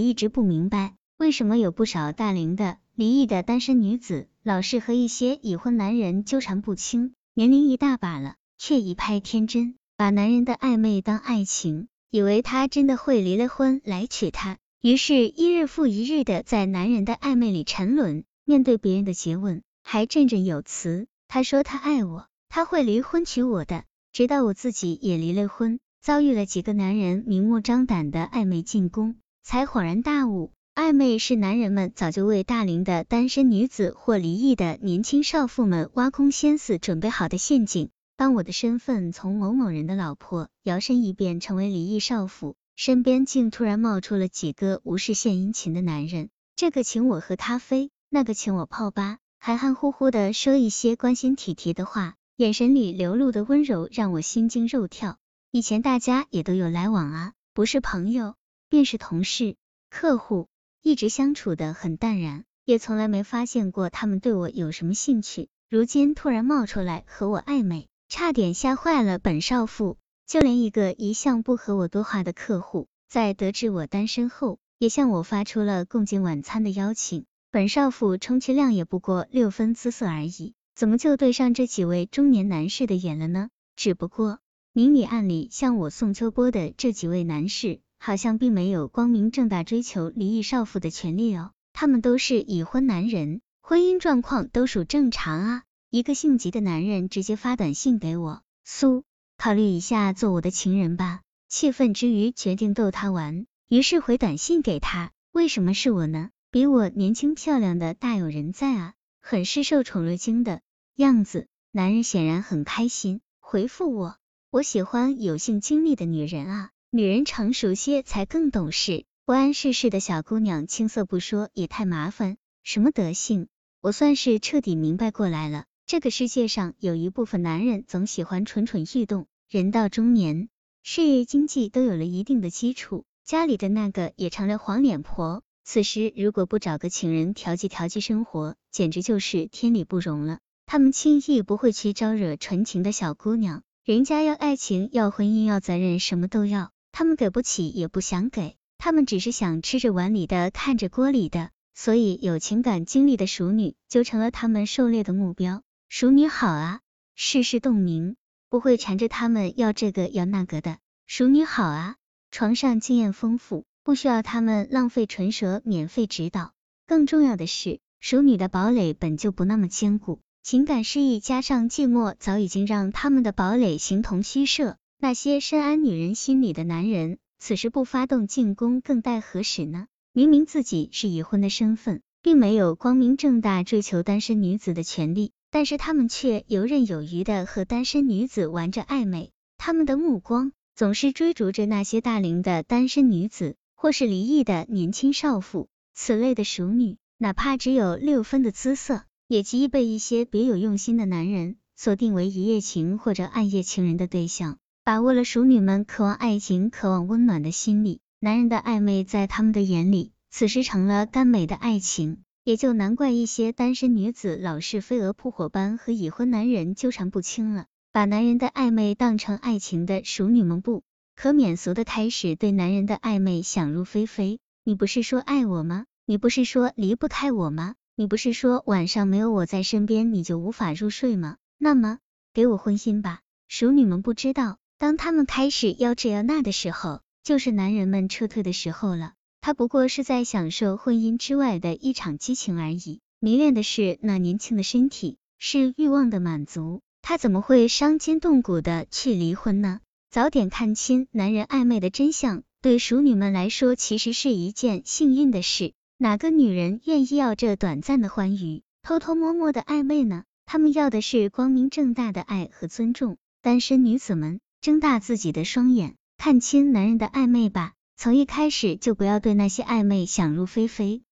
一直不明白，为什么有不少大龄的、离异的单身女子，老是和一些已婚男人纠缠不清，年龄一大把了，却一派天真，把男人的暧昧当爱情，以为他真的会离了婚来娶她，于是，一日复一日的在男人的暧昧里沉沦。面对别人的诘问，还振振有词。他说他爱我，他会离婚娶我的。直到我自己也离了婚，遭遇了几个男人明目张胆的暧昧进攻，才恍然大悟，暧昧是男人们早就为大龄的单身女子或离异的年轻少妇们挖空心思准备好的陷阱。当我的身份从某某人的老婆摇身一变成为离异少妇，身边竟突然冒出了几个无事献殷勤的男人，这个请我喝咖啡，那个请我泡吧。含含糊糊的说一些关心体贴的话，眼神里流露的温柔让我心惊肉跳。以前大家也都有来往啊，不是朋友便是同事、客户，一直相处的很淡然，也从来没发现过他们对我有什么兴趣。如今突然冒出来和我暧昧，差点吓坏了本少妇。就连一个一向不和我多话的客户，在得知我单身后，也向我发出了共进晚餐的邀请。本少妇充其量也不过六分姿色而已，怎么就对上这几位中年男士的眼了呢？只不过明里暗里向我送秋波的这几位男士，好像并没有光明正大追求离异少妇的权利哦。他们都是已婚男人，婚姻状况都属正常啊。一个性急的男人直接发短信给我，苏，考虑一下做我的情人吧。气愤之余决定逗他玩，于是回短信给他，为什么是我呢？比我年轻漂亮的大有人在啊，很是受宠若惊的样子。男人显然很开心，回复我：我喜欢有性经历的女人啊，女人成熟些才更懂事。不谙世事的小姑娘青涩不说也太麻烦。什么德性？我算是彻底明白过来了。这个世界上有一部分男人总喜欢蠢蠢欲动，人到中年，事业经济都有了一定的基础，家里的那个也成了黄脸婆。此时如果不找个情人调剂调剂生活，简直就是天理不容了。他们轻易不会去招惹纯情的小姑娘，人家要爱情，要婚姻，要责任，什么都要，他们给不起，也不想给，他们只是想吃着碗里的，看着锅里的。所以有情感经历的熟女就成了他们狩猎的目标。熟女好啊，世事洞明，不会缠着他们要这个要那个的。熟女好啊，床上经验丰富。不需要他们浪费唇舌免费指导，更重要的是，熟女的堡垒本就不那么坚固，情感失意加上寂寞，早已经让他们的堡垒形同虚设。那些深谙女人心理的男人，此时不发动进攻，更待何时呢？明明自己是已婚的身份，并没有光明正大追求单身女子的权利，但是他们却游刃有余的和单身女子玩着暧昧，他们的目光总是追逐着那些大龄的单身女子。或是离异的年轻少妇，此类的熟女，哪怕只有六分的姿色，也极易被一些别有用心的男人锁定为一夜情或者暗夜情人的对象。把握了熟女们渴望爱情、渴望温暖的心理，男人的暧昧在他们的眼里，此时成了甘美的爱情。也就难怪一些单身女子老是飞蛾扑火般和已婚男人纠缠不清了。把男人的暧昧当成爱情的熟女们不。可免俗的开始对男人的暧昧想入非非，你不是说爱我吗？你不是说离不开我吗？你不是说晚上没有我在身边你就无法入睡吗？那么给我荤腥吧。熟女们不知道，当他们开始要这要那的时候，就是男人们撤退的时候了。他不过是在享受婚姻之外的一场激情而已，迷恋的是那年轻的身体，是欲望的满足。他怎么会伤筋动骨的去离婚呢？早点看清男人暧昧的真相，对熟女们来说其实是一件幸运的事。哪个女人愿意要这短暂的欢愉，偷偷摸摸的暧昧呢？他们要的是光明正大的爱和尊重。单身女子们，睁大自己的双眼，看清男人的暧昧吧。从一开始就不要对那些暧昧想入非非。